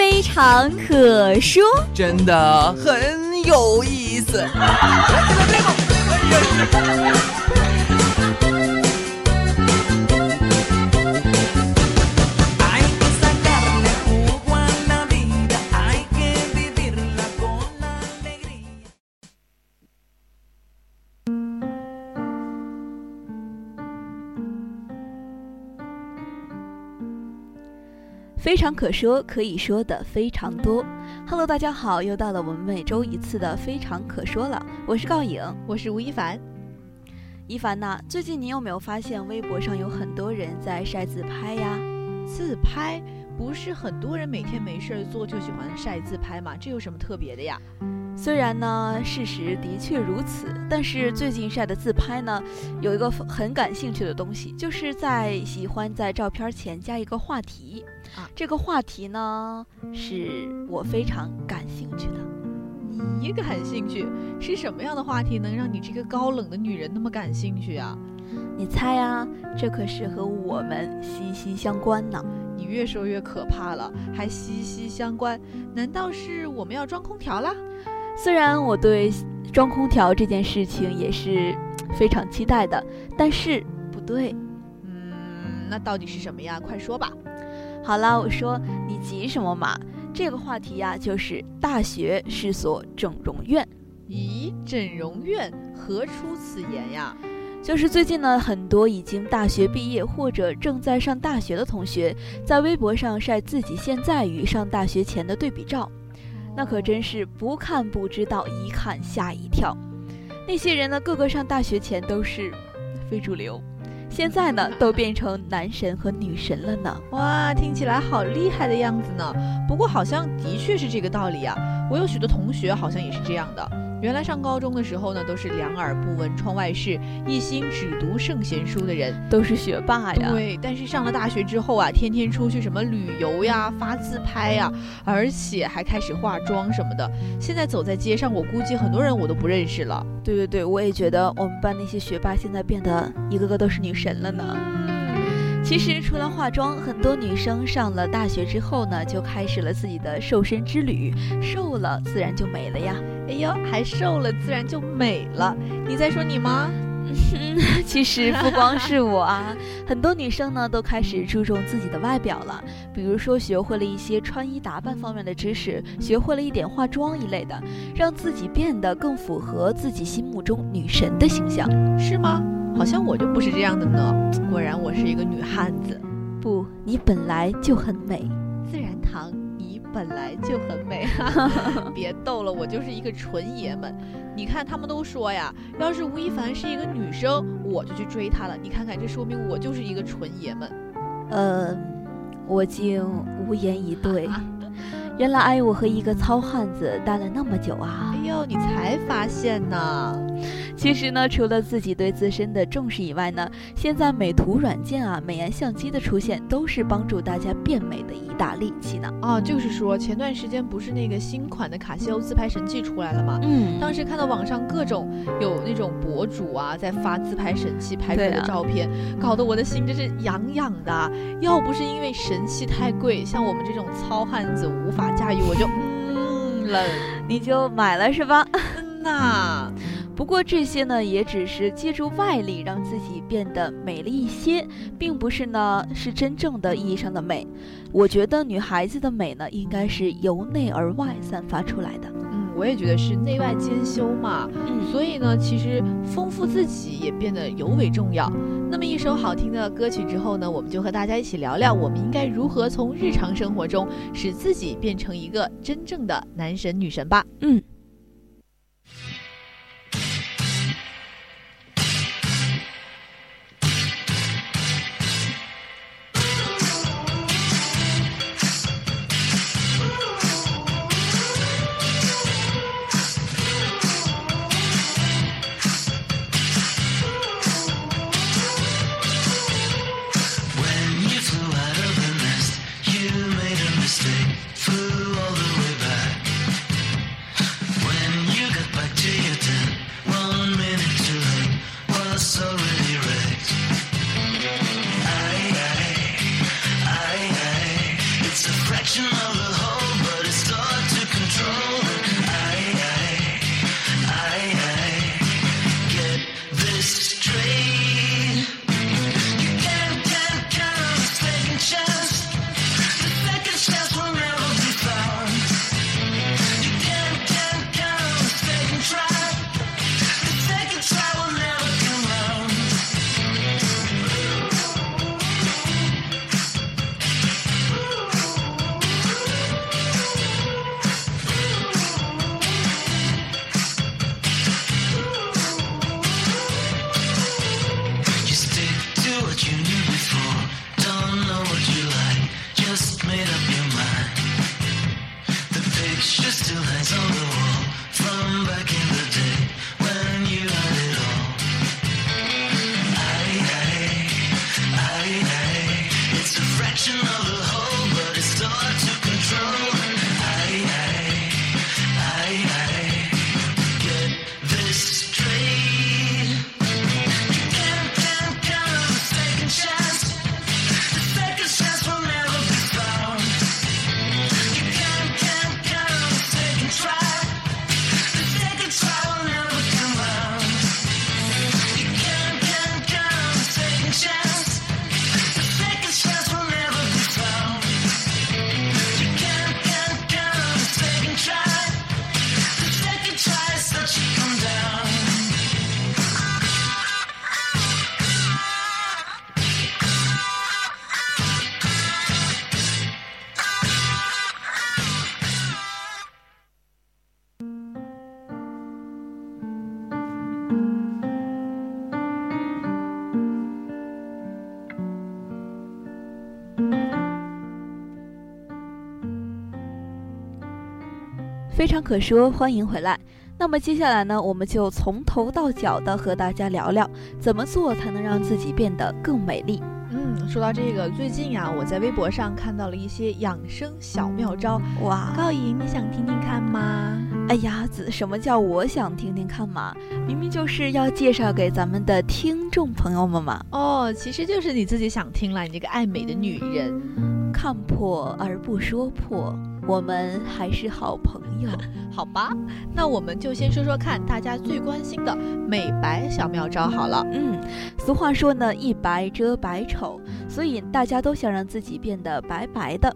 非常可说，真的很有意思。非常可说，可以说的非常多。Hello，大家好，又到了我们每周一次的非常可说了。我是告影，我是吴亦凡。一凡呐，最近你有没有发现微博上有很多人在晒自拍呀？自拍不是很多人每天没事儿做就喜欢晒自拍吗？这有什么特别的呀？虽然呢，事实的确如此，但是最近晒的自拍呢，有一个很感兴趣的东西，就是在喜欢在照片前加一个话题啊。这个话题呢，是我非常感兴趣的。你感兴趣是什么样的话题能让你这个高冷的女人那么感兴趣啊？你猜啊，这可是和我们息息相关呢。你越说越可怕了，还息息相关？难道是我们要装空调了？虽然我对装空调这件事情也是非常期待的，但是不对，嗯，那到底是什么呀？快说吧。好了，我说你急什么嘛？这个话题呀，就是大学是所整容院。咦，整容院何出此言呀？就是最近呢，很多已经大学毕业或者正在上大学的同学，在微博上晒自己现在与上大学前的对比照。那可真是不看不知道，一看吓一跳。那些人呢，个个上大学前都是非主流，现在呢，都变成男神和女神了呢。哇，听起来好厉害的样子呢。不过好像的确是这个道理啊。我有许多同学好像也是这样的。原来上高中的时候呢，都是两耳不闻窗外事，一心只读圣贤书的人，都是学霸呀。对，但是上了大学之后啊，天天出去什么旅游呀、发自拍呀，而且还开始化妆什么的。现在走在街上，我估计很多人我都不认识了。对对对，我也觉得我们班那些学霸现在变得一个个都是女神了呢。其实除了化妆，很多女生上了大学之后呢，就开始了自己的瘦身之旅。瘦了自然就美了呀！哎呦，还瘦了自然就美了？你在说你吗？其实不光是我啊，很多女生呢都开始注重自己的外表了。比如说学会了一些穿衣打扮方面的知识，学会了一点化妆一类的，让自己变得更符合自己心目中女神的形象，是吗？好像我就不是这样的呢。果然我是一个女汉子。不，你本来就很美。自然堂，你本来就很美。别逗了，我就是一个纯爷们。你看他们都说呀，要是吴亦凡是一个女生，我就去追她了。你看看，这说明我就是一个纯爷们。呃，我竟无言以对。原来我和一个糙汉子待了那么久啊！哎呦，你才发现呢？其实呢，除了自己对自身的重视以外呢，现在美图软件啊、美颜相机的出现，都是帮助大家变美的一大利器呢。啊，就是说，前段时间不是那个新款的卡西欧自拍神器出来了吗？嗯，当时看到网上各种有那种博主啊，在发自拍神器拍出来的照片，搞得我的心真是痒痒的。要不是因为神器太贵，像我们这种糙汉子无法驾驭，我就嗯了，你就买了是吧？嗯呐。不过这些呢，也只是借助外力让自己变得美了一些，并不是呢是真正的意义上的美。我觉得女孩子的美呢，应该是由内而外散发出来的。嗯，我也觉得是内外兼修嘛。嗯，所以呢，其实丰富自己也变得尤为重要。那么一首好听的歌曲之后呢，我们就和大家一起聊聊，我们应该如何从日常生活中使自己变成一个真正的男神女神吧。嗯。常可说，欢迎回来。那么接下来呢，我们就从头到脚的和大家聊聊，怎么做才能让自己变得更美丽。嗯，说到这个，最近呀，我在微博上看到了一些养生小妙招。哇，高颖，你想听听看吗？哎呀，子，什么叫我想听听看嘛？明明就是要介绍给咱们的听众朋友们嘛。哦，其实就是你自己想听了，你这个爱美的女人，看破而不说破。我们还是好朋友，好吧？那我们就先说说看大家最关心的美白小妙招好了。嗯，俗话说呢，一白遮百丑，所以大家都想让自己变得白白的。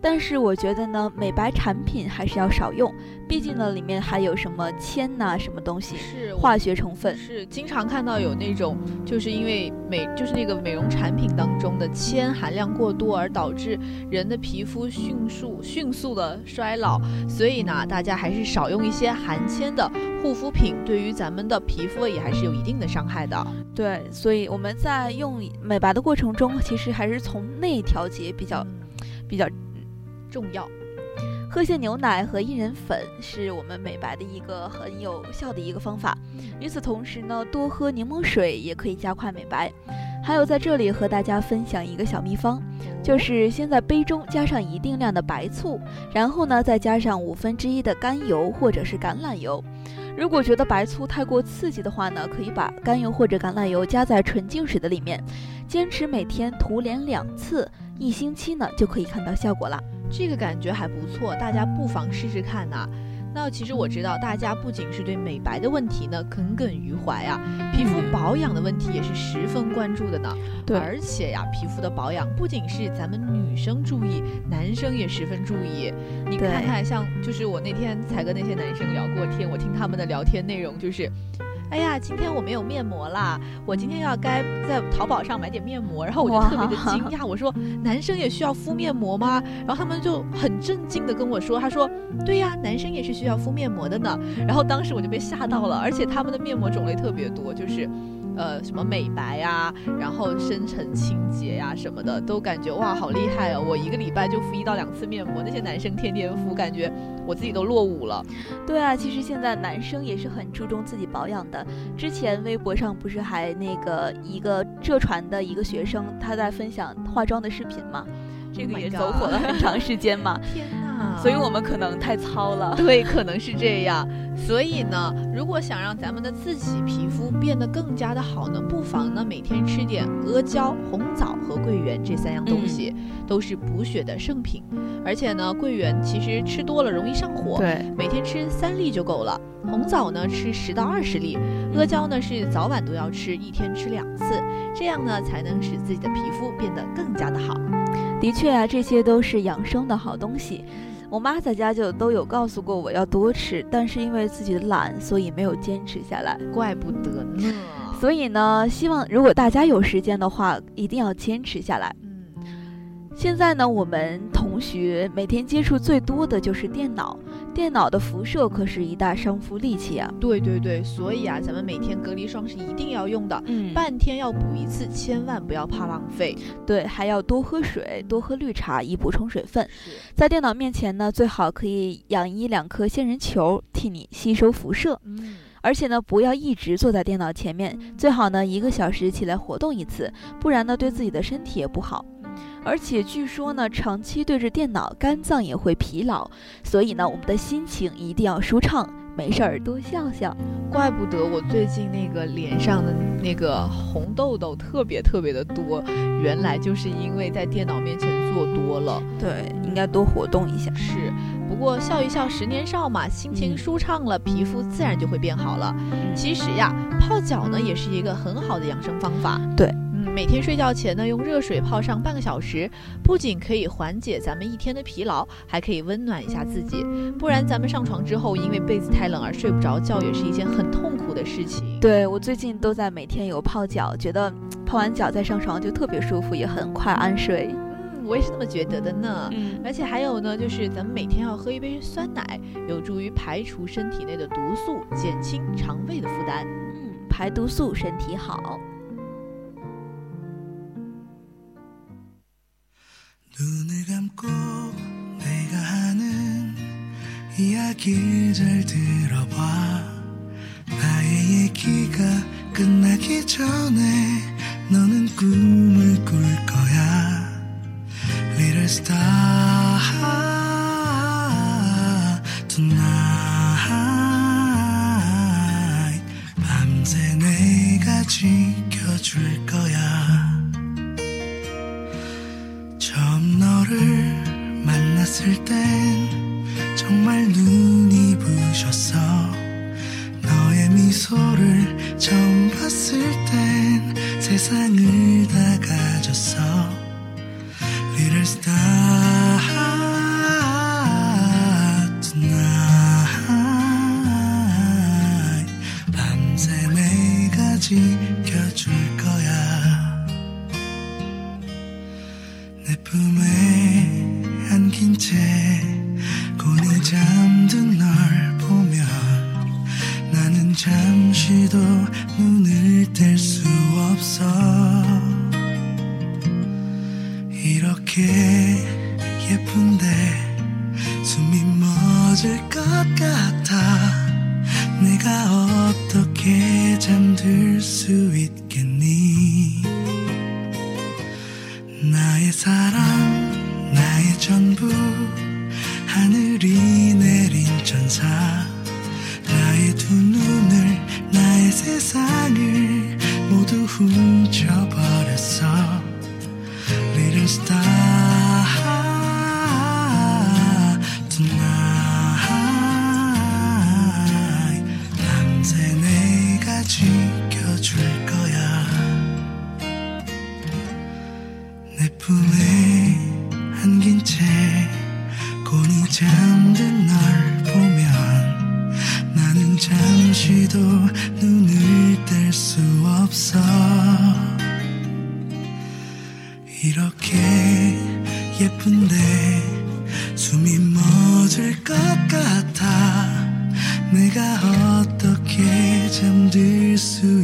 但是我觉得呢，美白产品还是要少用，毕竟呢，里面还有什么铅呐，什么东西是化学成分，是经常看到有那种，就是因为美，就是那个美容产品当中的铅含量过多而导致人的皮肤迅速迅速的衰老，所以呢，大家还是少用一些含铅的护肤品，对于咱们的皮肤也还是有一定的伤害的。对，所以我们在用美白的过程中，其实还是从内调节比较比较。重要，喝些牛奶和薏仁粉是我们美白的一个很有效的一个方法。与此同时呢，多喝柠檬水也可以加快美白。还有在这里和大家分享一个小秘方，就是先在杯中加上一定量的白醋，然后呢再加上五分之一的甘油或者是橄榄油。如果觉得白醋太过刺激的话呢，可以把甘油或者橄榄油加在纯净水的里面，坚持每天涂脸两次，一星期呢就可以看到效果了。这个感觉还不错，大家不妨试试看呐。那其实我知道，大家不仅是对美白的问题呢耿耿于怀啊，皮肤保养的问题也是十分关注的呢。对，而且呀，皮肤的保养不仅是咱们女生注意，男生也十分注意。你看看，像就是我那天才跟那些男生聊过天，我听他们的聊天内容就是。哎呀，今天我没有面膜啦！我今天要该在淘宝上买点面膜，然后我就特别的惊讶，我说男生也需要敷面膜吗？然后他们就很震惊的跟我说，他说对呀，男生也是需要敷面膜的呢。然后当时我就被吓到了，而且他们的面膜种类特别多，就是。呃，什么美白呀，然后深层清洁呀，什么的，都感觉哇，好厉害哦！我一个礼拜就敷一到两次面膜，那些男生天天敷，感觉我自己都落伍了。对啊，其实现在男生也是很注重自己保养的。之前微博上不是还那个一个浙传的一个学生，他在分享化妆的视频吗？这个也走火了很长时间嘛。天哪！所以我们可能太糙了。对，可能是这样。所以呢，如果想让咱们的自己皮肤变得更加的好呢，不妨呢每天吃点阿胶、红枣和桂圆这三样东西，都是补血的圣品。而且呢，桂圆其实吃多了容易上火，对，每天吃三粒就够了。红枣呢吃十到二十粒，阿胶呢是早晚都要吃，一天吃两次，这样呢才能使自己的皮肤变得更加的好。的确啊，这些都是养生的好东西。我妈在家就都有告诉过我要多吃，但是因为自己的懒，所以没有坚持下来。怪不得呢。所以呢，希望如果大家有时间的话，一定要坚持下来。嗯。现在呢，我们同学每天接触最多的就是电脑。电脑的辐射可是一大伤肤利器啊。对对对，所以啊，咱们每天隔离霜是一定要用的，嗯，半天要补一次，千万不要怕浪费。对，还要多喝水，多喝绿茶以补充水分。在电脑面前呢，最好可以养一两颗仙人球，替你吸收辐射。嗯。而且呢，不要一直坐在电脑前面，最好呢一个小时起来活动一次，不然呢对自己的身体也不好。而且据说呢，长期对着电脑，肝脏也会疲劳，所以呢，我们的心情一定要舒畅，没事儿多笑笑。怪不得我最近那个脸上的那个红痘痘特别特别的多，原来就是因为在电脑面前坐多了。对，应该多活动一下。是。不过笑一笑，十年少嘛，心情舒畅了，皮肤自然就会变好了。其实呀，泡脚呢也是一个很好的养生方法。对，嗯，每天睡觉前呢，用热水泡上半个小时，不仅可以缓解咱们一天的疲劳，还可以温暖一下自己。不然咱们上床之后，因为被子太冷而睡不着觉，也是一件很痛苦的事情。对我最近都在每天有泡脚，觉得泡完脚再上床就特别舒服，也很快安睡。我也是这么觉得的呢，嗯，而且还有呢，就是咱们每天要喝一杯酸奶，有助于排除身体内的毒素，减轻肠胃的负担。嗯，排毒素，身体好。 눈을 감고 내가 하는 이야기를 잘 들어봐. 나의 얘기가 끝나기 전에 너는 꿈을 꿀 거야. Little star tonight 밤새 내가 지켜줄 거야. 만났을 땐 정말 눈이 부셨어 너의 미소를 처음 봤을 땐 세상을 다 가졌어. Little star 밤새 내가 지켜줄 멎을 것 같아. 내가 어떻게 잠들 수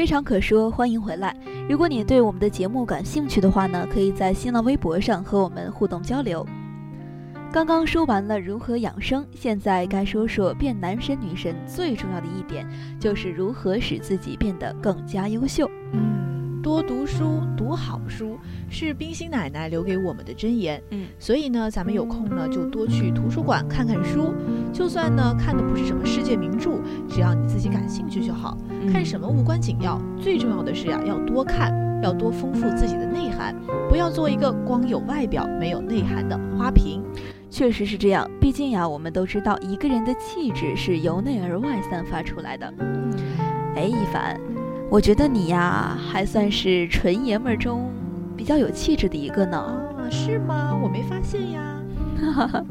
非常可说，欢迎回来。如果你对我们的节目感兴趣的话呢，可以在新浪微博上和我们互动交流。刚刚说完了如何养生，现在该说说变男神女神最重要的一点，就是如何使自己变得更加优秀。嗯，多读书，读好书是冰心奶奶留给我们的箴言。嗯，所以呢，咱们有空呢就多去图书馆看看书，就算呢看的不是什么世界名著，只要你自己感兴趣就好。看什么无关紧要，最重要的是呀，要多看，要多丰富自己的内涵，不要做一个光有外表没有内涵的花瓶。确实是这样，毕竟呀，我们都知道一个人的气质是由内而外散发出来的。哎，一凡，我觉得你呀，还算是纯爷们儿中比较有气质的一个呢。啊，是吗？我没发现呀。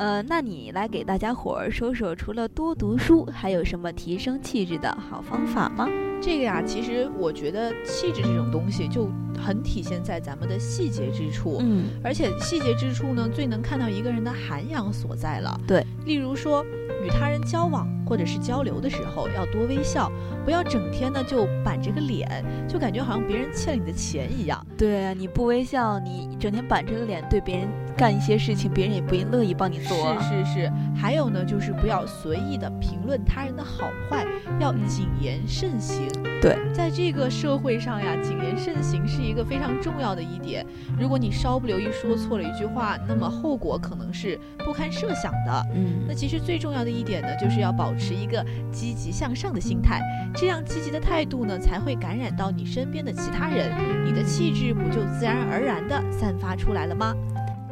呃，那你来给大家伙儿说说，除了多读书，还有什么提升气质的好方法吗？这个呀，其实我觉得气质这种东西就很体现在咱们的细节之处，嗯，而且细节之处呢，最能看到一个人的涵养所在了。对，例如说。与他人交往或者是交流的时候，要多微笑，不要整天呢就板着个脸，就感觉好像别人欠了你的钱一样。对啊，你不微笑，你整天板着个脸对别人干一些事情，别人也不乐意帮你做。是是是，还有呢，就是不要随意的评论他人的好坏，要谨言慎行。对，在这个社会上呀，谨言慎行是一个非常重要的一点。如果你稍不留意说错了一句话，那么后果可能是不堪设想的。嗯，那其实最重要的。一点呢，就是要保持一个积极向上的心态，这样积极的态度呢，才会感染到你身边的其他人，你的气质不就自然而然的散发出来了吗？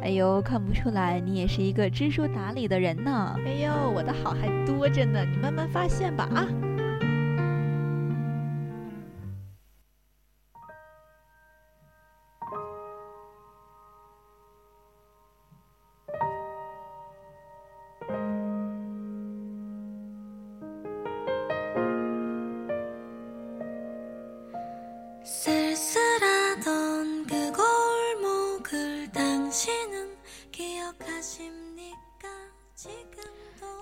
哎呦，看不出来，你也是一个知书达理的人呢。哎呦，我的好还多着呢，你慢慢发现吧啊。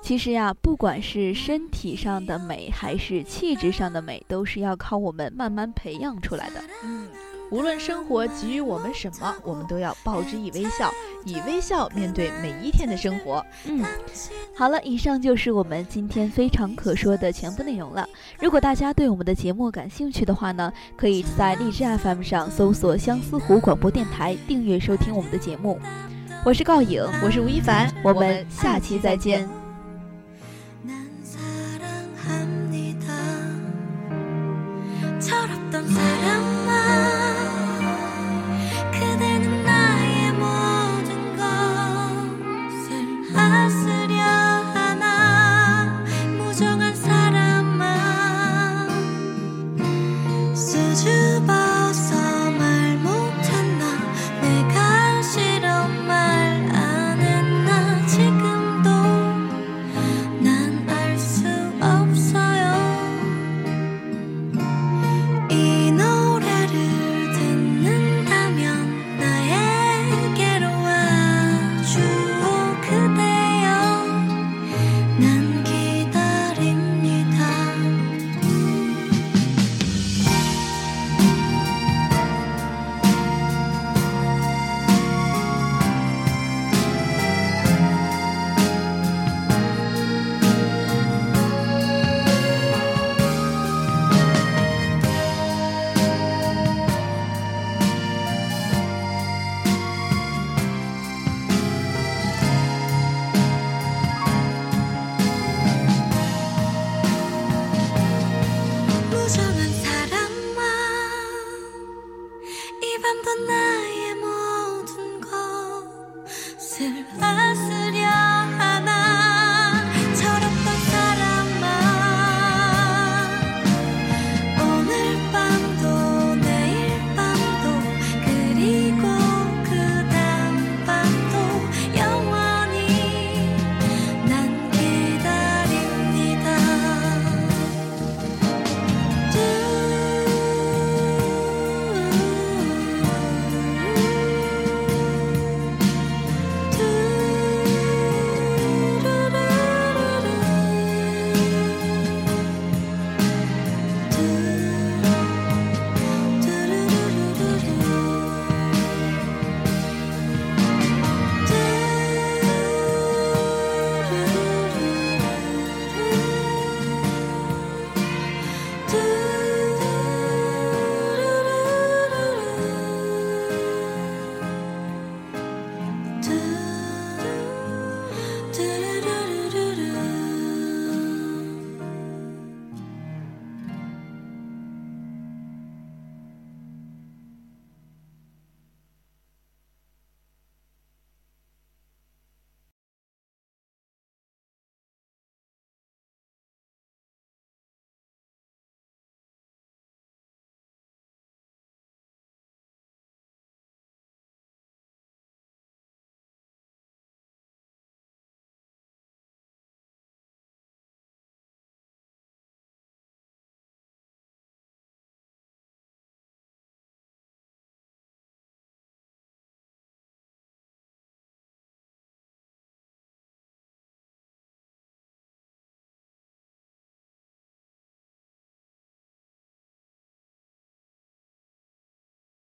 其实呀，不管是身体上的美，还是气质上的美，都是要靠我们慢慢培养出来的。嗯，无论生活给予我们什么，我们都要报之以微笑，以微笑面对每一天的生活。嗯，好了，以上就是我们今天非常可说的全部内容了。如果大家对我们的节目感兴趣的话呢，可以在荔枝 FM 上搜索相思湖广播电台，订阅收听我们的节目。我是告影，我是吴亦凡，我们下期再见。